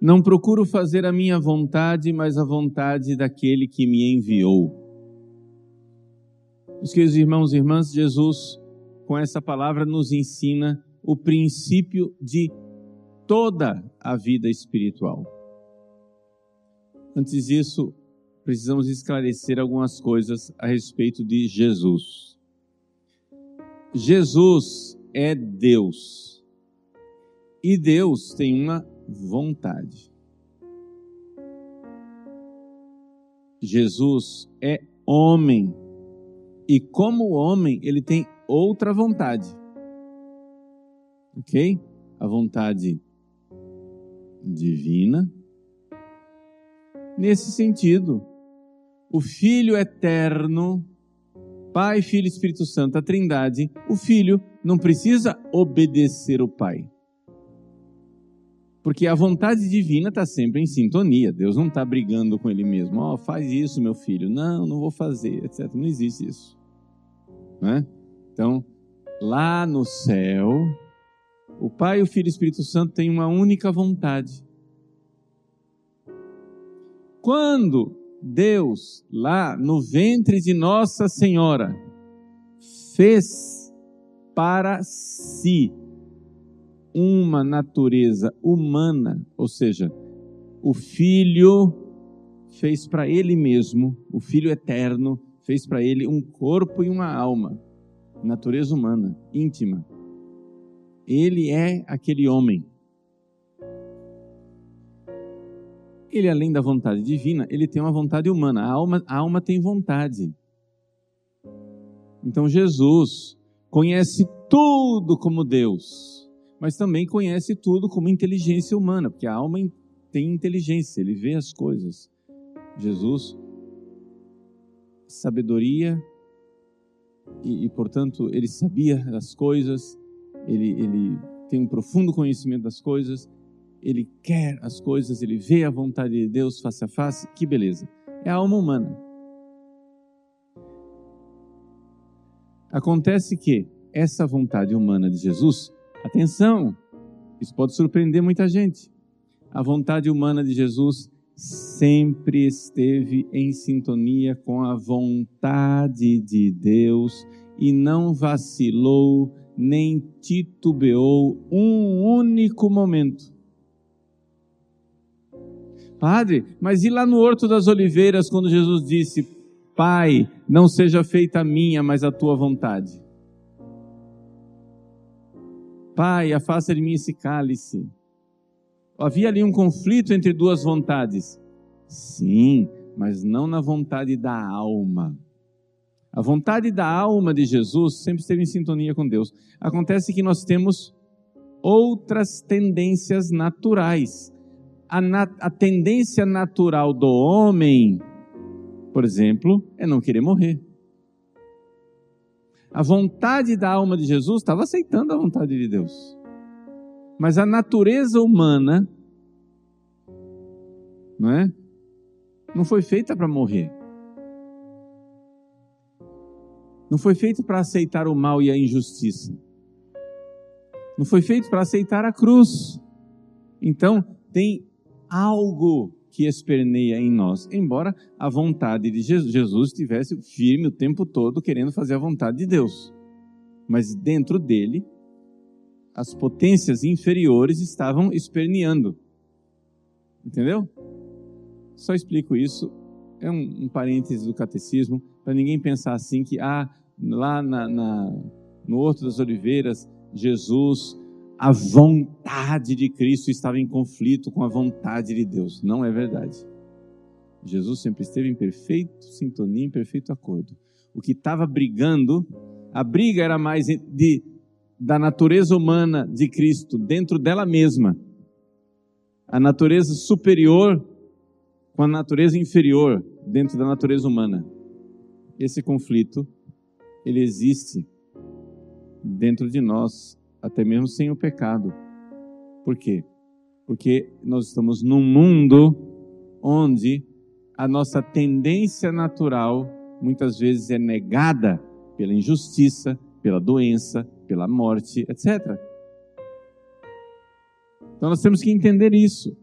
Não procuro fazer a minha vontade, mas a vontade daquele que me enviou. Meus queridos irmãos e irmãs, Jesus, com essa palavra, nos ensina o princípio de toda a vida espiritual. Antes disso, precisamos esclarecer algumas coisas a respeito de Jesus. Jesus é Deus. E Deus tem uma vontade. Jesus é homem. E como homem, ele tem outra vontade. Ok? A vontade divina. Nesse sentido, o Filho eterno, Pai, Filho e Espírito Santo, a Trindade, o Filho não precisa obedecer o Pai. Porque a vontade divina está sempre em sintonia. Deus não está brigando com ele mesmo. Oh, faz isso, meu filho. Não, não vou fazer, etc. Não existe isso. Né? Então, lá no céu, o Pai, o Filho e o Espírito Santo têm uma única vontade. Quando Deus, lá no ventre de Nossa Senhora, fez para si uma natureza humana, ou seja, o Filho fez para ele mesmo, o Filho eterno, fez para ele um corpo e uma alma, natureza humana, íntima. Ele é aquele homem. Ele, além da vontade divina, ele tem uma vontade humana. A alma, a alma tem vontade. Então Jesus conhece tudo como Deus, mas também conhece tudo como inteligência humana, porque a alma tem inteligência, ele vê as coisas. Jesus, sabedoria, e, e portanto ele sabia as coisas, ele, ele tem um profundo conhecimento das coisas, ele quer as coisas, ele vê a vontade de Deus face a face, que beleza. É a alma humana. Acontece que essa vontade humana de Jesus, atenção, isso pode surpreender muita gente. A vontade humana de Jesus sempre esteve em sintonia com a vontade de Deus e não vacilou nem titubeou um único momento. Padre, mas e lá no Horto das Oliveiras, quando Jesus disse: Pai, não seja feita a minha, mas a tua vontade? Pai, afasta de mim esse cálice. Havia ali um conflito entre duas vontades. Sim, mas não na vontade da alma. A vontade da alma de Jesus sempre esteve em sintonia com Deus. Acontece que nós temos outras tendências naturais. A, nat a tendência natural do homem, por exemplo, é não querer morrer. A vontade da alma de Jesus estava aceitando a vontade de Deus. Mas a natureza humana, não é? Não foi feita para morrer. Não foi feito para aceitar o mal e a injustiça. Não foi feito para aceitar a cruz. Então, tem algo que esperneia em nós, embora a vontade de Jesus estivesse firme o tempo todo querendo fazer a vontade de Deus. Mas dentro dele, as potências inferiores estavam esperneando. Entendeu? Só explico isso. É um, um parêntese do catecismo para ninguém pensar assim que ah, lá na, na, no Horto das Oliveiras, Jesus, a vontade de Cristo estava em conflito com a vontade de Deus. Não é verdade. Jesus sempre esteve em perfeito sintonia, em perfeito acordo. O que estava brigando, a briga era mais de, da natureza humana de Cristo dentro dela mesma. A natureza superior com a natureza inferior dentro da natureza humana esse conflito ele existe dentro de nós, até mesmo sem o pecado. Por quê? Porque nós estamos num mundo onde a nossa tendência natural muitas vezes é negada pela injustiça, pela doença, pela morte, etc. Então nós temos que entender isso.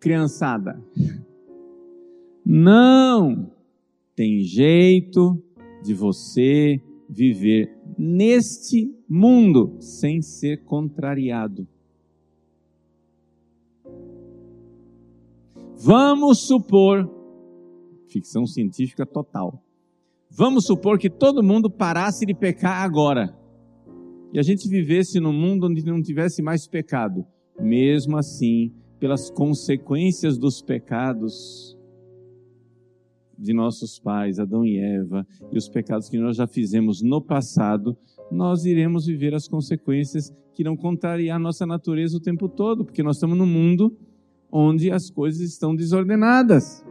criançada. Não tem jeito de você viver neste mundo sem ser contrariado. Vamos supor, ficção científica total. Vamos supor que todo mundo parasse de pecar agora. E a gente vivesse num mundo onde não tivesse mais pecado. Mesmo assim, pelas consequências dos pecados de nossos pais, Adão e Eva, e os pecados que nós já fizemos no passado, nós iremos viver as consequências que não contrariar nossa natureza o tempo todo, porque nós estamos num mundo onde as coisas estão desordenadas.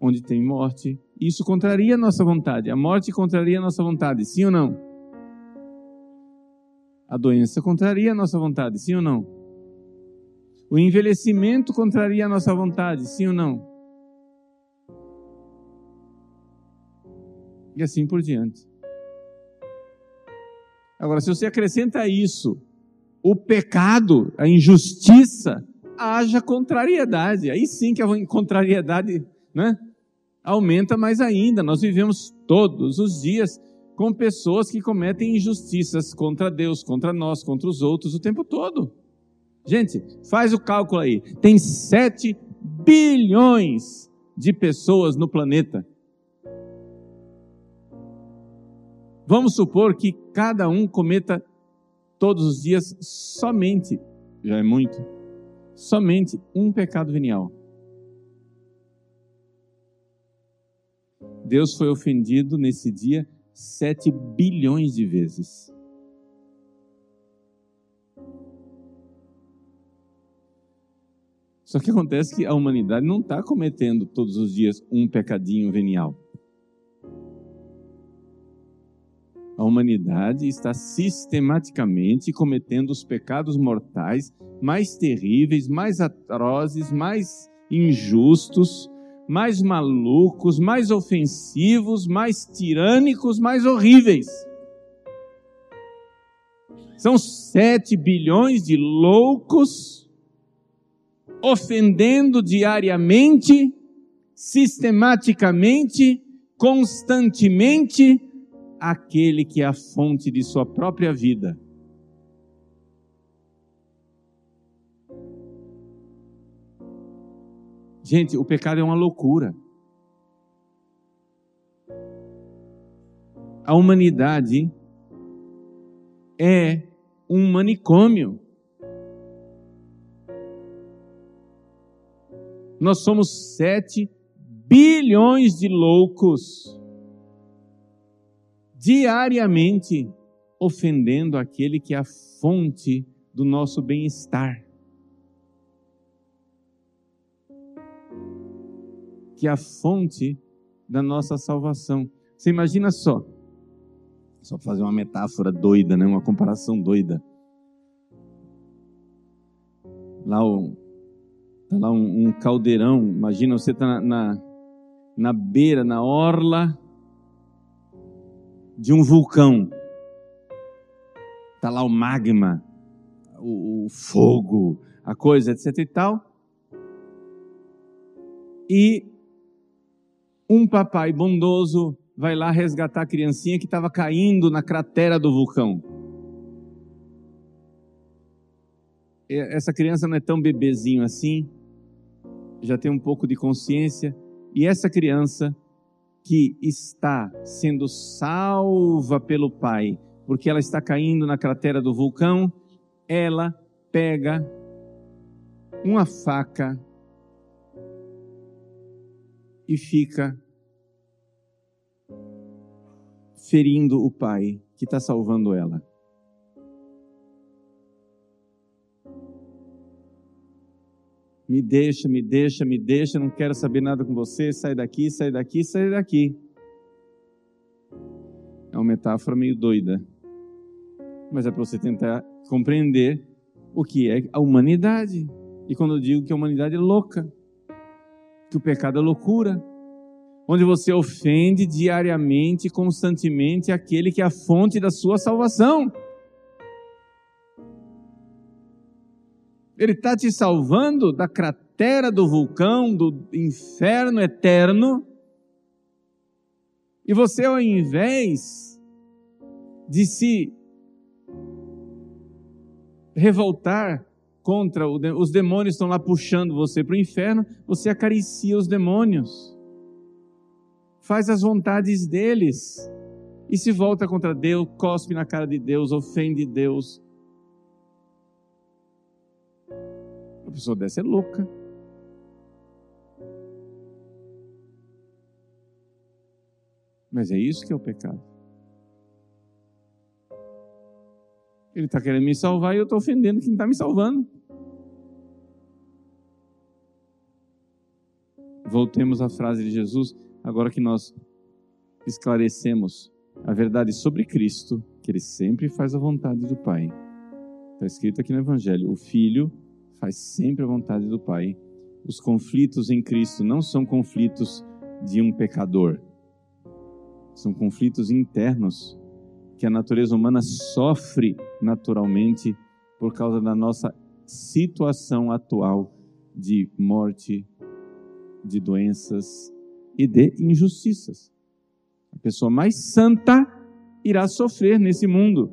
Onde tem morte. Isso contraria a nossa vontade. A morte contraria a nossa vontade, sim ou não? A doença contraria a nossa vontade, sim ou não? O envelhecimento contraria a nossa vontade, sim ou não? E assim por diante. Agora, se você acrescenta isso o pecado, a injustiça, haja contrariedade. Aí sim que a contrariedade né, aumenta mais ainda. Nós vivemos todos os dias com pessoas que cometem injustiças contra Deus, contra nós, contra os outros o tempo todo. Gente, faz o cálculo aí. Tem 7 bilhões de pessoas no planeta. Vamos supor que cada um cometa todos os dias somente, já é muito, somente um pecado venial. Deus foi ofendido nesse dia sete bilhões de vezes. Só que acontece que a humanidade não está cometendo todos os dias um pecadinho venial. a humanidade está sistematicamente cometendo os pecados mortais mais terríveis, mais atrozes, mais injustos, mais malucos, mais ofensivos, mais tirânicos, mais horríveis. São sete bilhões de loucos ofendendo diariamente, sistematicamente, constantemente aquele que é a fonte de sua própria vida. Gente, o pecado é uma loucura. A humanidade é um manicômio. Nós somos sete bilhões de loucos diariamente ofendendo aquele que é a fonte do nosso bem-estar. Que é a fonte da nossa salvação. Você imagina só, só fazer uma metáfora doida, né? uma comparação doida. Lá, o, tá lá um, um caldeirão, imagina você está na, na, na beira, na orla de um vulcão. Está lá o magma, o, o fogo, a coisa, etc e tal. E um papai bondoso vai lá resgatar a criancinha que estava caindo na cratera do vulcão. Essa criança não é tão bebezinho assim, já tem um pouco de consciência, e essa criança que está sendo salva pelo Pai, porque ela está caindo na cratera do vulcão, ela pega uma faca e fica ferindo o pai que está salvando ela. Me deixa, me deixa, me deixa, não quero saber nada com você, sai daqui, sai daqui, sai daqui. É uma metáfora meio doida. Mas é para você tentar compreender o que é a humanidade. E quando eu digo que a humanidade é louca, que o pecado é loucura, onde você ofende diariamente, constantemente aquele que é a fonte da sua salvação. Ele está te salvando da cratera do vulcão, do inferno eterno. E você, ao invés de se revoltar contra os demônios estão lá puxando você para o inferno, você acaricia os demônios, faz as vontades deles e se volta contra Deus, cospe na cara de Deus, ofende Deus. A pessoa dessa é louca. Mas é isso que é o pecado. Ele está querendo me salvar e eu estou ofendendo quem está me salvando. Voltemos à frase de Jesus, agora que nós esclarecemos a verdade sobre Cristo, que ele sempre faz a vontade do Pai. Está escrito aqui no Evangelho: o Filho faz sempre a vontade do Pai. Os conflitos em Cristo não são conflitos de um pecador, são conflitos internos que a natureza humana sofre naturalmente por causa da nossa situação atual de morte, de doenças e de injustiças. A pessoa mais santa irá sofrer nesse mundo.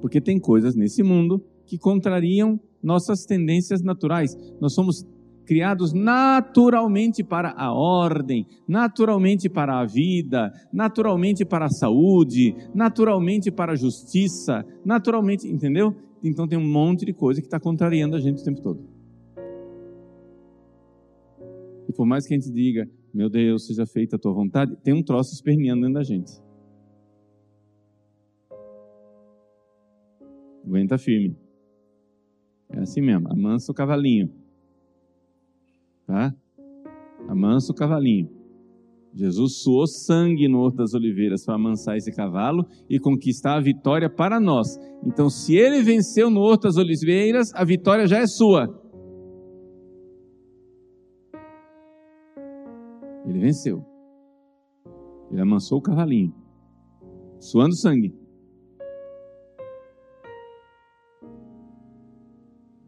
Porque tem coisas nesse mundo que contrariam nossas tendências naturais. Nós somos criados naturalmente para a ordem, naturalmente para a vida, naturalmente para a saúde, naturalmente para a justiça, naturalmente, entendeu? Então tem um monte de coisa que está contrariando a gente o tempo todo. E por mais que a gente diga, meu Deus, seja feita a tua vontade, tem um troço esperneando dentro da gente. Aguenta firme. É assim mesmo, amansa o cavalinho tá? Amansa o cavalinho. Jesus suou sangue no Horto das Oliveiras para amansar esse cavalo e conquistar a vitória para nós. Então, se ele venceu no Horto das Oliveiras, a vitória já é sua. Ele venceu. Ele amansou o cavalinho, suando sangue.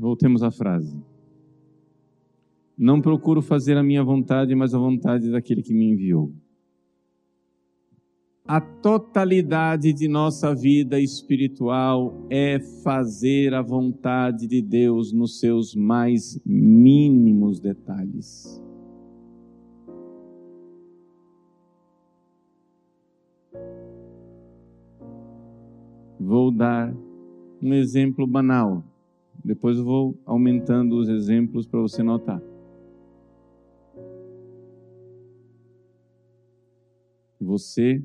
Voltemos à frase. Não procuro fazer a minha vontade, mas a vontade daquele que me enviou. A totalidade de nossa vida espiritual é fazer a vontade de Deus nos seus mais mínimos detalhes. Vou dar um exemplo banal, depois vou aumentando os exemplos para você notar. Você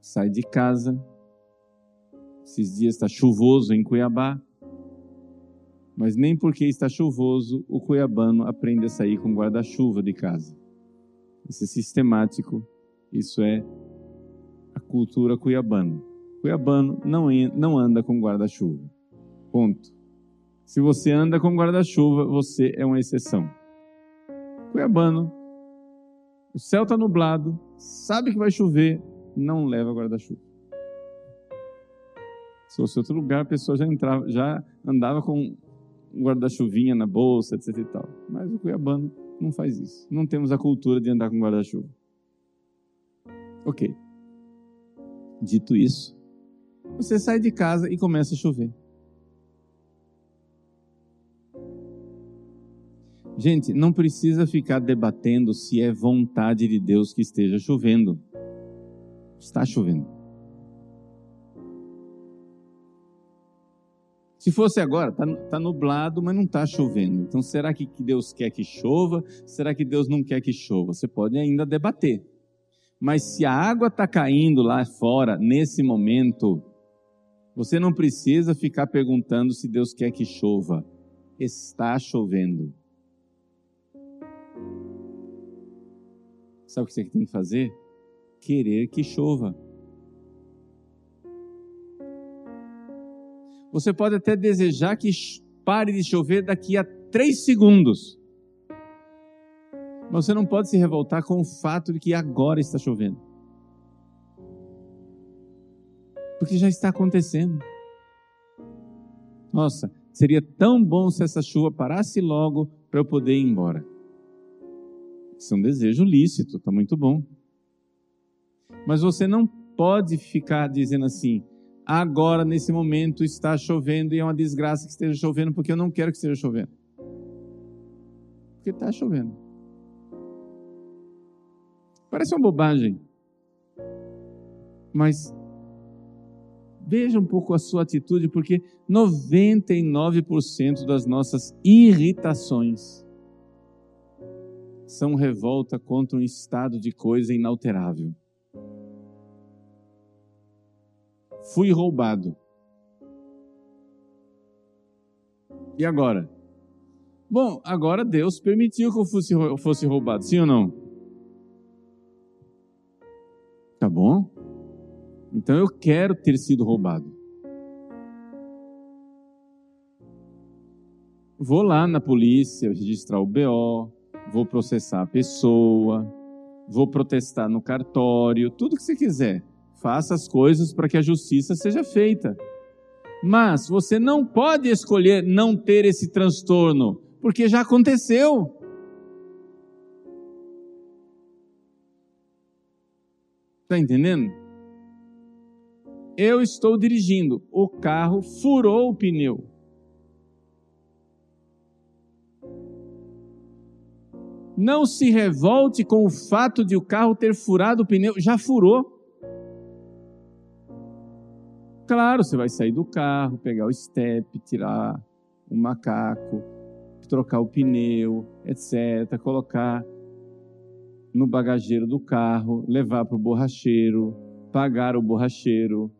sai de casa, esses dias está chuvoso em Cuiabá, mas nem porque está chuvoso o cuiabano aprende a sair com guarda-chuva de casa. Isso é sistemático, isso é a cultura cuiabana. Cuiabano não, não anda com guarda-chuva. Ponto. Se você anda com guarda-chuva, você é uma exceção. Cuiabano o céu está nublado, sabe que vai chover, não leva guarda-chuva. Se fosse outro lugar, a pessoa já entrava, já andava com guarda-chuvinha na bolsa, etc e tal. Mas o cuiabano não faz isso. Não temos a cultura de andar com guarda-chuva. Ok. Dito isso, você sai de casa e começa a chover. Gente, não precisa ficar debatendo se é vontade de Deus que esteja chovendo. Está chovendo. Se fosse agora, está tá nublado, mas não está chovendo. Então, será que Deus quer que chova? Será que Deus não quer que chova? Você pode ainda debater. Mas se a água está caindo lá fora, nesse momento, você não precisa ficar perguntando se Deus quer que chova. Está chovendo. Sabe o que você tem que fazer? Querer que chova. Você pode até desejar que pare de chover daqui a três segundos. Mas você não pode se revoltar com o fato de que agora está chovendo. Porque já está acontecendo. Nossa, seria tão bom se essa chuva parasse logo para eu poder ir embora. Isso é um desejo lícito, está muito bom. Mas você não pode ficar dizendo assim: agora, nesse momento, está chovendo e é uma desgraça que esteja chovendo, porque eu não quero que esteja chovendo. Porque está chovendo. Parece uma bobagem. Mas veja um pouco a sua atitude, porque 99% das nossas irritações são revolta contra um estado de coisa inalterável. Fui roubado. E agora? Bom, agora Deus permitiu que eu fosse, roubado, sim ou não? Tá bom? Então eu quero ter sido roubado. Vou lá na polícia registrar o BO, vou processar a pessoa, vou protestar no cartório, tudo que você quiser. Faça as coisas para que a justiça seja feita. Mas você não pode escolher não ter esse transtorno, porque já aconteceu. Está entendendo? Eu estou dirigindo, o carro furou o pneu. Não se revolte com o fato de o carro ter furado o pneu, já furou. Claro, você vai sair do carro, pegar o step, tirar o macaco, trocar o pneu, etc., colocar no bagageiro do carro, levar para o borracheiro, pagar o borracheiro,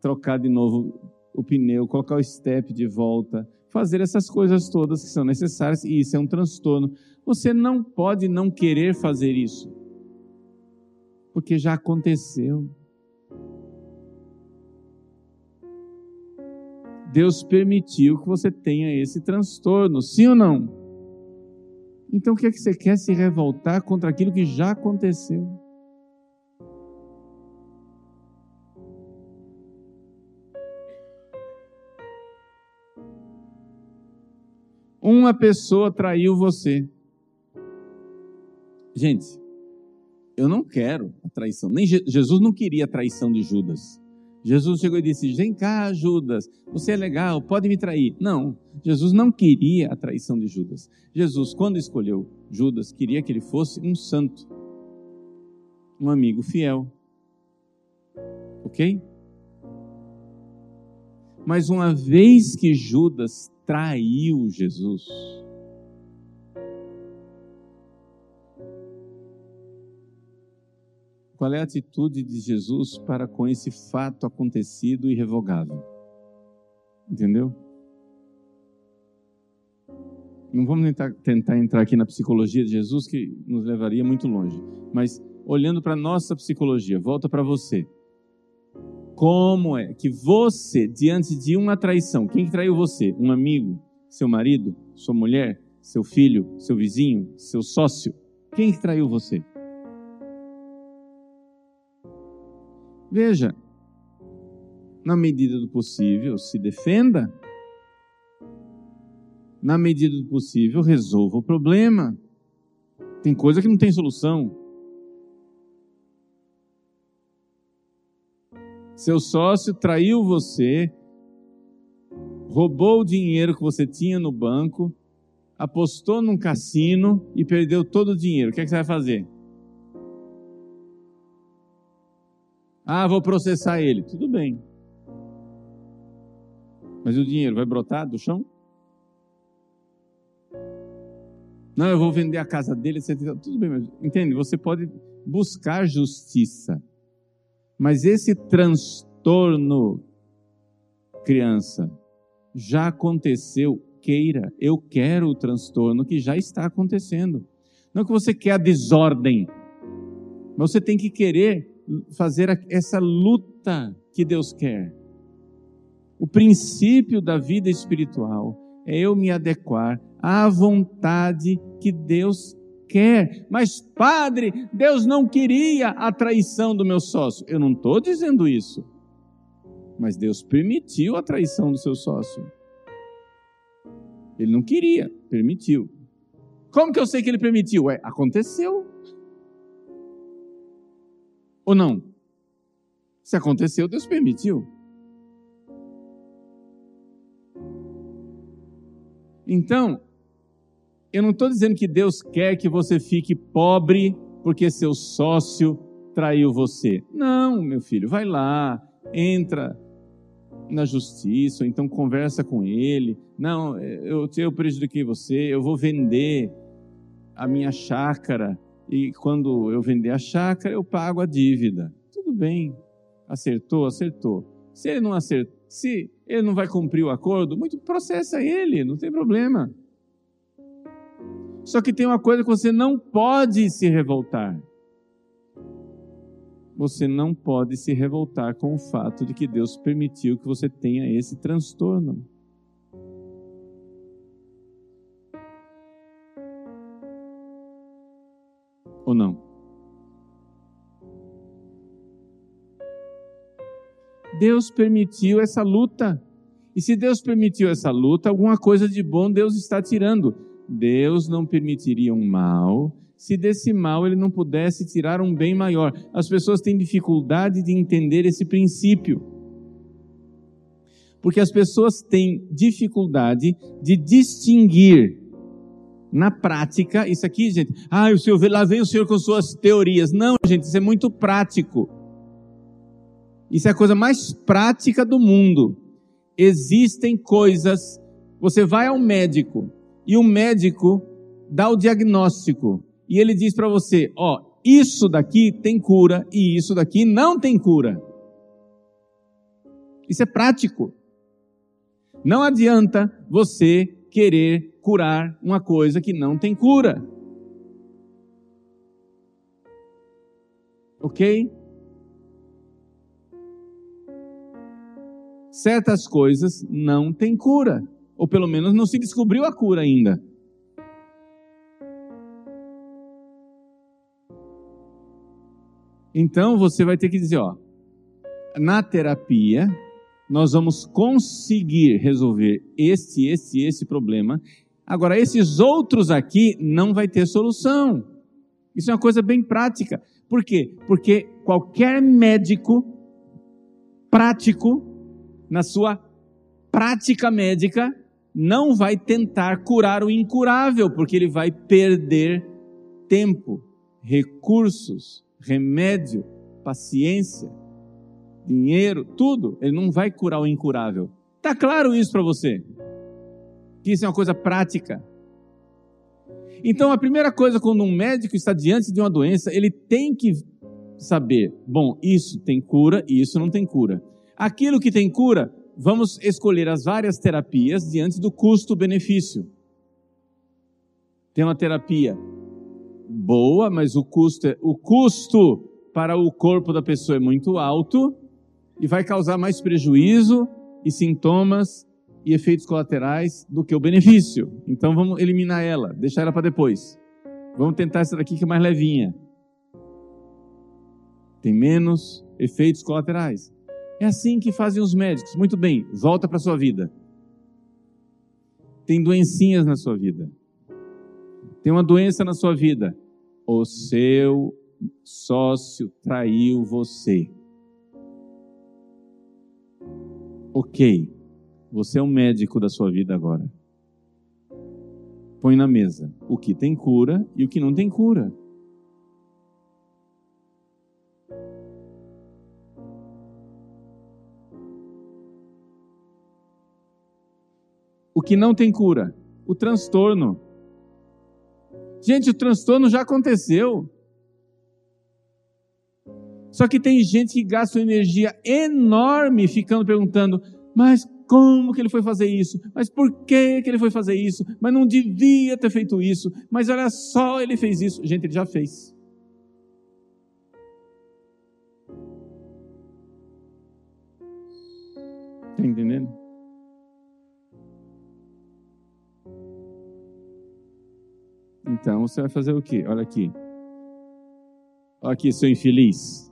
trocar de novo o pneu, colocar o step de volta, fazer essas coisas todas que são necessárias, e isso é um transtorno. Você não pode não querer fazer isso, porque já aconteceu. Deus permitiu que você tenha esse transtorno, sim ou não? Então o que é que você quer se revoltar contra aquilo que já aconteceu? Uma pessoa traiu você. Gente, eu não quero a traição. Nem Je Jesus não queria a traição de Judas. Jesus chegou e disse: Vem cá, Judas, você é legal, pode me trair. Não, Jesus não queria a traição de Judas. Jesus, quando escolheu Judas, queria que ele fosse um santo, um amigo fiel. Ok? Mas uma vez que Judas traiu Jesus. Qual é a atitude de Jesus para com esse fato acontecido e revogável? Entendeu? Não vamos tentar, tentar, entrar aqui na psicologia de Jesus, que nos levaria muito longe. Mas olhando para a nossa psicologia, volta para você. Como é que você, diante de uma traição, quem traiu você? Um amigo? Seu marido? Sua mulher? Seu filho? Seu vizinho? Seu sócio? Quem traiu você? Veja, na medida do possível, se defenda. Na medida do possível, resolva o problema. Tem coisa que não tem solução. Seu sócio traiu você, roubou o dinheiro que você tinha no banco, apostou num cassino e perdeu todo o dinheiro. O que, é que você vai fazer? Ah, vou processar ele. Tudo bem. Mas o dinheiro vai brotar do chão? Não, eu vou vender a casa dele, etc. Tudo bem, mas entende? Você pode buscar justiça. Mas esse transtorno, criança, já aconteceu, queira, eu quero o transtorno que já está acontecendo. Não que você quer a desordem, mas você tem que querer fazer essa luta que Deus quer. O princípio da vida espiritual é eu me adequar à vontade que Deus quer. Mas, padre, Deus não queria a traição do meu sócio. Eu não estou dizendo isso. Mas Deus permitiu a traição do seu sócio. Ele não queria, permitiu. Como que eu sei que ele permitiu? Ué, aconteceu. Ou não? Se aconteceu, Deus permitiu. Então, eu não estou dizendo que Deus quer que você fique pobre porque seu sócio traiu você. Não, meu filho, vai lá, entra na justiça, ou então conversa com ele. Não, eu, eu prejudiquei você, eu vou vender a minha chácara e quando eu vender a chácara eu pago a dívida. Tudo bem, acertou, acertou. Se ele não acertou, se ele não vai cumprir o acordo, muito processa ele, não tem problema. Só que tem uma coisa que você não pode se revoltar. Você não pode se revoltar com o fato de que Deus permitiu que você tenha esse transtorno. Ou não? Deus permitiu essa luta. E se Deus permitiu essa luta, alguma coisa de bom Deus está tirando. Deus não permitiria um mal se desse mal ele não pudesse tirar um bem maior. As pessoas têm dificuldade de entender esse princípio. Porque as pessoas têm dificuldade de distinguir na prática, isso aqui, gente, ah, o senhor, lá vem o senhor com suas teorias. Não, gente, isso é muito prático. Isso é a coisa mais prática do mundo. Existem coisas, você vai ao médico, e o médico dá o diagnóstico e ele diz para você: ó, isso daqui tem cura e isso daqui não tem cura. Isso é prático. Não adianta você querer curar uma coisa que não tem cura. Ok? Certas coisas não têm cura. Ou pelo menos não se descobriu a cura ainda. Então você vai ter que dizer, ó, na terapia nós vamos conseguir resolver este, este, esse problema. Agora esses outros aqui não vai ter solução. Isso é uma coisa bem prática. Por quê? Porque qualquer médico prático na sua prática médica não vai tentar curar o incurável, porque ele vai perder tempo, recursos, remédio, paciência, dinheiro, tudo. Ele não vai curar o incurável. Tá claro isso para você? Que isso é uma coisa prática. Então, a primeira coisa, quando um médico está diante de uma doença, ele tem que saber: bom, isso tem cura e isso não tem cura. Aquilo que tem cura, vamos escolher as várias terapias diante do custo-benefício. Tem uma terapia boa, mas o custo, é, o custo para o corpo da pessoa é muito alto e vai causar mais prejuízo e sintomas e efeitos colaterais do que o benefício. Então vamos eliminar ela, deixar ela para depois. Vamos tentar essa daqui que é mais levinha. Tem menos efeitos colaterais. É assim que fazem os médicos. Muito bem, volta para sua vida. Tem doencinhas na sua vida. Tem uma doença na sua vida. O seu sócio traiu você. Ok, você é o médico da sua vida agora. Põe na mesa o que tem cura e o que não tem cura. O que não tem cura? O transtorno. Gente, o transtorno já aconteceu. Só que tem gente que gasta uma energia enorme ficando perguntando: mas como que ele foi fazer isso? Mas por que, que ele foi fazer isso? Mas não devia ter feito isso. Mas olha só, ele fez isso. Gente, ele já fez. Está entendendo? Então você vai fazer o quê? Olha aqui. Olha aqui, seu infeliz.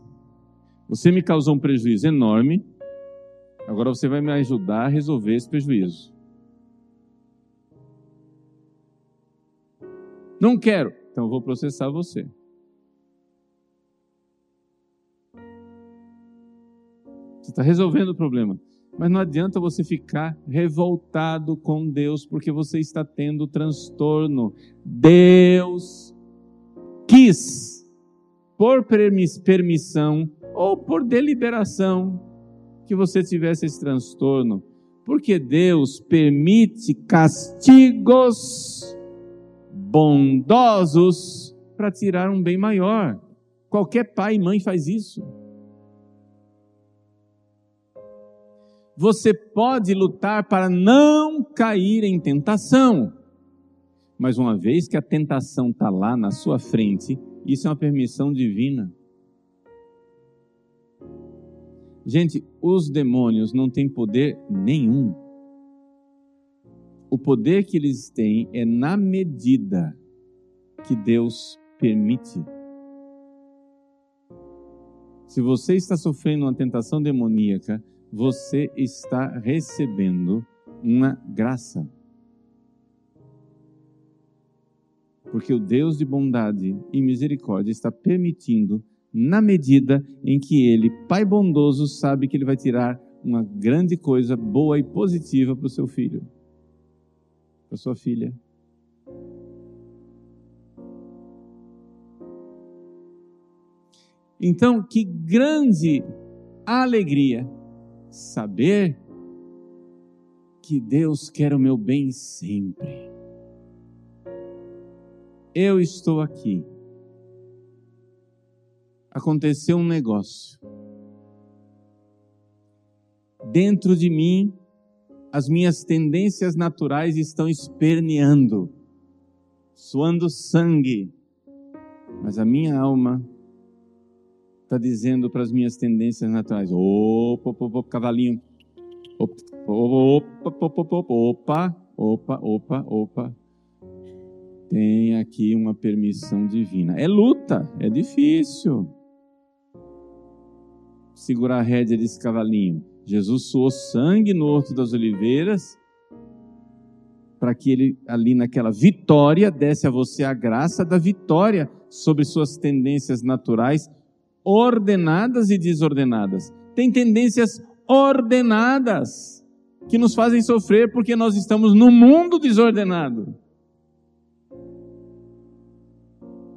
Você me causou um prejuízo enorme. Agora você vai me ajudar a resolver esse prejuízo. Não quero. Então eu vou processar você. Você está resolvendo o problema. Mas não adianta você ficar revoltado com Deus porque você está tendo transtorno. Deus quis, por permissão ou por deliberação, que você tivesse esse transtorno. Porque Deus permite castigos bondosos para tirar um bem maior. Qualquer pai e mãe faz isso. Você pode lutar para não cair em tentação. Mas uma vez que a tentação está lá na sua frente, isso é uma permissão divina. Gente, os demônios não têm poder nenhum. O poder que eles têm é na medida que Deus permite. Se você está sofrendo uma tentação demoníaca, você está recebendo uma graça. Porque o Deus de bondade e misericórdia está permitindo, na medida em que Ele, Pai bondoso, sabe que Ele vai tirar uma grande coisa boa e positiva para o seu filho, para sua filha. Então, que grande alegria saber que Deus quer o meu bem sempre. Eu estou aqui. Aconteceu um negócio. Dentro de mim, as minhas tendências naturais estão esperneando, suando sangue, mas a minha alma está dizendo para as minhas tendências naturais: opa, opa, opa cavalinho, opa, opa, opa, opa, opa, opa, opa. Tem aqui uma permissão divina. É luta, é difícil. Segurar a rédea desse cavalinho. Jesus suou sangue no Horto das Oliveiras para que ele, ali naquela vitória, desse a você a graça da vitória sobre suas tendências naturais ordenadas e desordenadas. Tem tendências ordenadas que nos fazem sofrer porque nós estamos no mundo desordenado.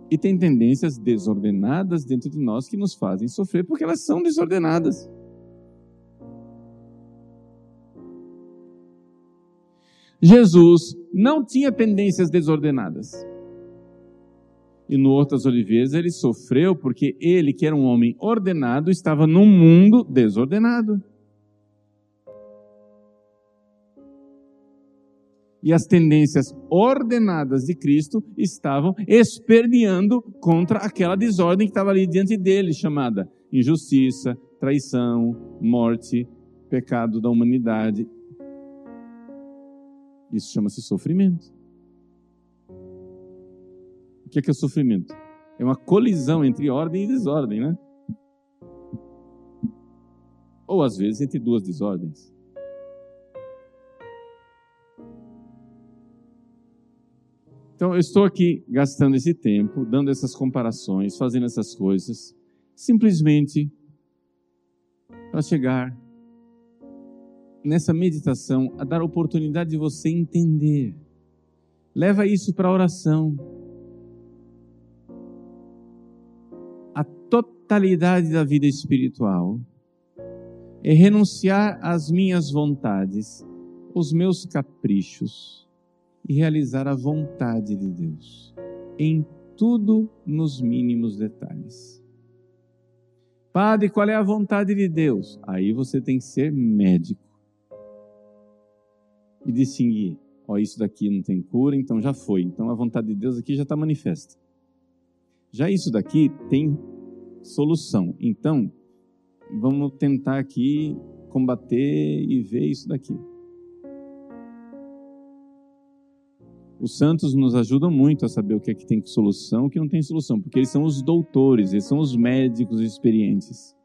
E tem tendências desordenadas dentro de nós que nos fazem sofrer porque elas são desordenadas. Jesus não tinha tendências desordenadas. E no Horto das Oliveiras ele sofreu porque ele, que era um homem ordenado, estava num mundo desordenado. E as tendências ordenadas de Cristo estavam esperneando contra aquela desordem que estava ali diante dele, chamada injustiça, traição, morte, pecado da humanidade. Isso chama-se sofrimento que é, que é sofrimento? É uma colisão entre ordem e desordem, né? Ou às vezes entre duas desordens. Então, eu estou aqui gastando esse tempo, dando essas comparações, fazendo essas coisas, simplesmente para chegar nessa meditação a dar oportunidade de você entender. Leva isso para a oração. Totalidade da vida espiritual é renunciar às minhas vontades, os meus caprichos e realizar a vontade de Deus em tudo nos mínimos detalhes. Padre, qual é a vontade de Deus? Aí você tem que ser médico e distinguir: ó, isso daqui não tem cura, então já foi. Então a vontade de Deus aqui já está manifesta. Já isso daqui tem solução. Então, vamos tentar aqui combater e ver isso daqui. Os santos nos ajudam muito a saber o que é que tem solução e o que não tem solução, porque eles são os doutores, eles são os médicos experientes.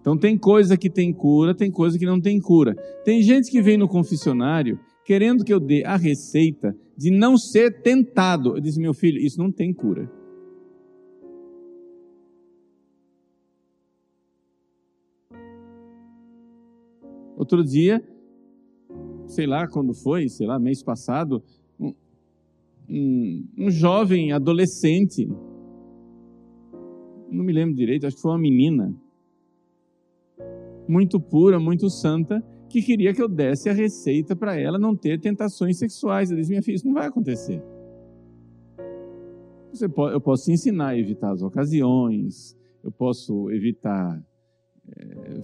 Então tem coisa que tem cura, tem coisa que não tem cura. Tem gente que vem no confessionário querendo que eu dê a receita de não ser tentado. Eu disse, meu filho, isso não tem cura. Outro dia, sei lá quando foi, sei lá, mês passado, um, um, um jovem adolescente, não me lembro direito, acho que foi uma menina, muito pura, muito santa, que queria que eu desse a receita para ela não ter tentações sexuais. Eu disse, minha filha, isso não vai acontecer. Pode, eu posso te ensinar a evitar as ocasiões, eu posso evitar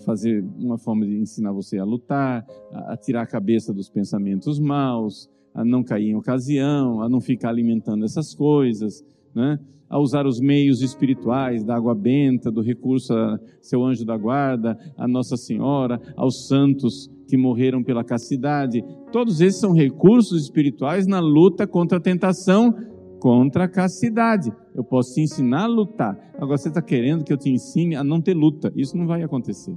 fazer uma forma de ensinar você a lutar, a, a tirar a cabeça dos pensamentos maus, a não cair em ocasião, a não ficar alimentando essas coisas, né? a usar os meios espirituais da água benta, do recurso a seu anjo da guarda, a Nossa Senhora, aos santos que morreram pela castidade. Todos esses são recursos espirituais na luta contra a tentação, contra a castidade. Eu posso te ensinar a lutar. Agora você está querendo que eu te ensine a não ter luta. Isso não vai acontecer.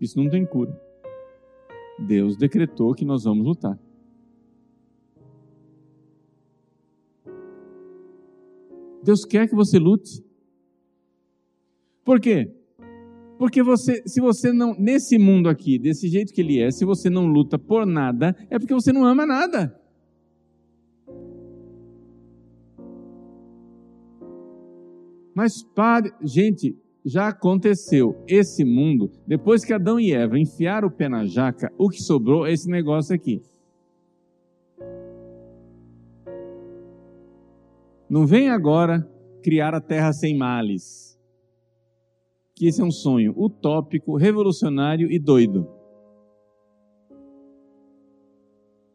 Isso não tem cura. Deus decretou que nós vamos lutar. Deus quer que você lute. Por quê? Porque você, se você não, nesse mundo aqui, desse jeito que ele é, se você não luta por nada, é porque você não ama nada. Mas pare, gente, já aconteceu. Esse mundo, depois que Adão e Eva enfiaram o pé na jaca, o que sobrou é esse negócio aqui. Não vem agora criar a terra sem males. Que esse é um sonho utópico, revolucionário e doido.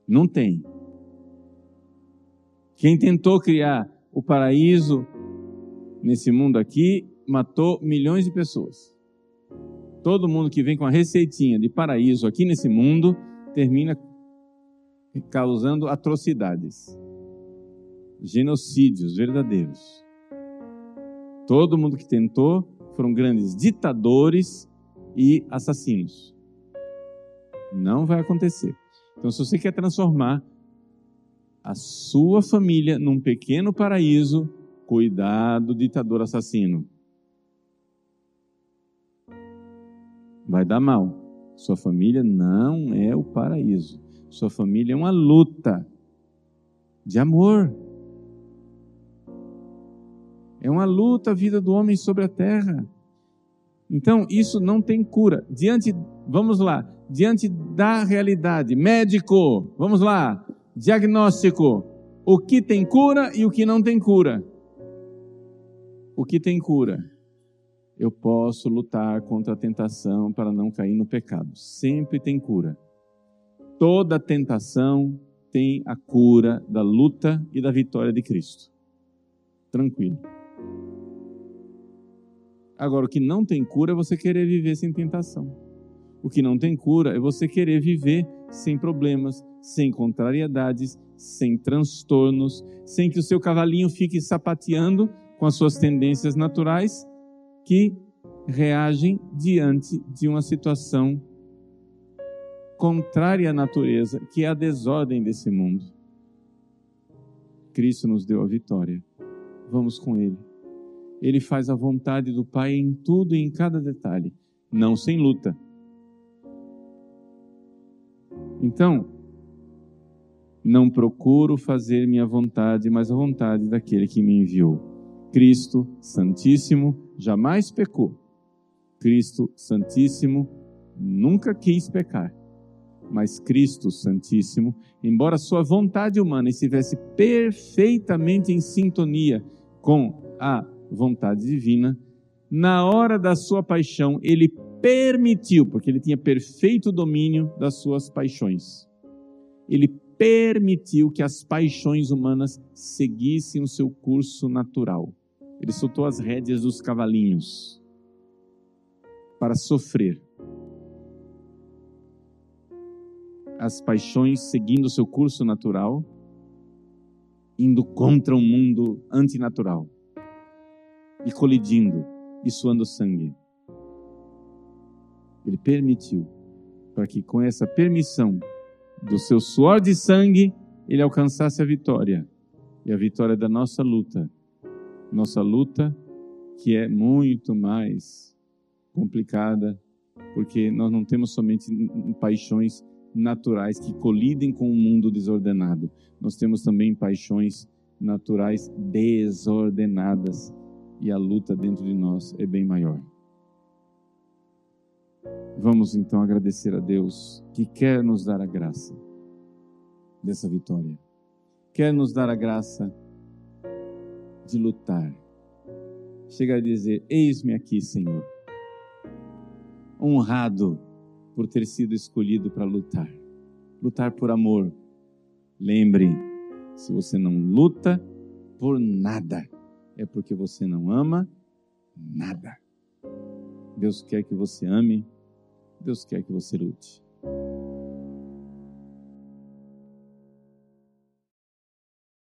Não tem. Quem tentou criar o paraíso nesse mundo aqui matou milhões de pessoas. Todo mundo que vem com a receitinha de paraíso aqui nesse mundo termina causando atrocidades genocídios verdadeiros. Todo mundo que tentou foram grandes ditadores e assassinos. Não vai acontecer. Então, se você quer transformar a sua família num pequeno paraíso, cuidado, ditador assassino. Vai dar mal. Sua família não é o paraíso. Sua família é uma luta de amor. É uma luta a vida do homem sobre a terra. Então, isso não tem cura. Diante, vamos lá, diante da realidade, médico, vamos lá, diagnóstico, o que tem cura e o que não tem cura. O que tem cura? Eu posso lutar contra a tentação para não cair no pecado. Sempre tem cura. Toda tentação tem a cura da luta e da vitória de Cristo. Tranquilo. Agora, o que não tem cura é você querer viver sem tentação. O que não tem cura é você querer viver sem problemas, sem contrariedades, sem transtornos, sem que o seu cavalinho fique sapateando com as suas tendências naturais que reagem diante de uma situação contrária à natureza, que é a desordem desse mundo. Cristo nos deu a vitória. Vamos com Ele ele faz a vontade do Pai em tudo e em cada detalhe, não sem luta. Então, não procuro fazer minha vontade, mas a vontade daquele que me enviou. Cristo Santíssimo jamais pecou. Cristo Santíssimo nunca quis pecar. Mas Cristo Santíssimo, embora sua vontade humana estivesse perfeitamente em sintonia com a vontade divina, na hora da sua paixão, ele permitiu, porque ele tinha perfeito domínio das suas paixões. Ele permitiu que as paixões humanas seguissem o seu curso natural. Ele soltou as rédeas dos cavalinhos para sofrer. As paixões seguindo o seu curso natural, indo contra um mundo antinatural e colidindo e suando sangue. Ele permitiu para que com essa permissão do seu suor de sangue ele alcançasse a vitória. E a vitória da nossa luta. Nossa luta que é muito mais complicada, porque nós não temos somente paixões naturais que colidem com o mundo desordenado. Nós temos também paixões naturais desordenadas e a luta dentro de nós é bem maior. Vamos então agradecer a Deus que quer nos dar a graça dessa vitória. Quer nos dar a graça de lutar. Chega a dizer: Eis-me aqui, Senhor. Honrado por ter sido escolhido para lutar. Lutar por amor. Lembre, se você não luta por nada, é porque você não ama nada. Deus quer que você ame, Deus quer que você lute.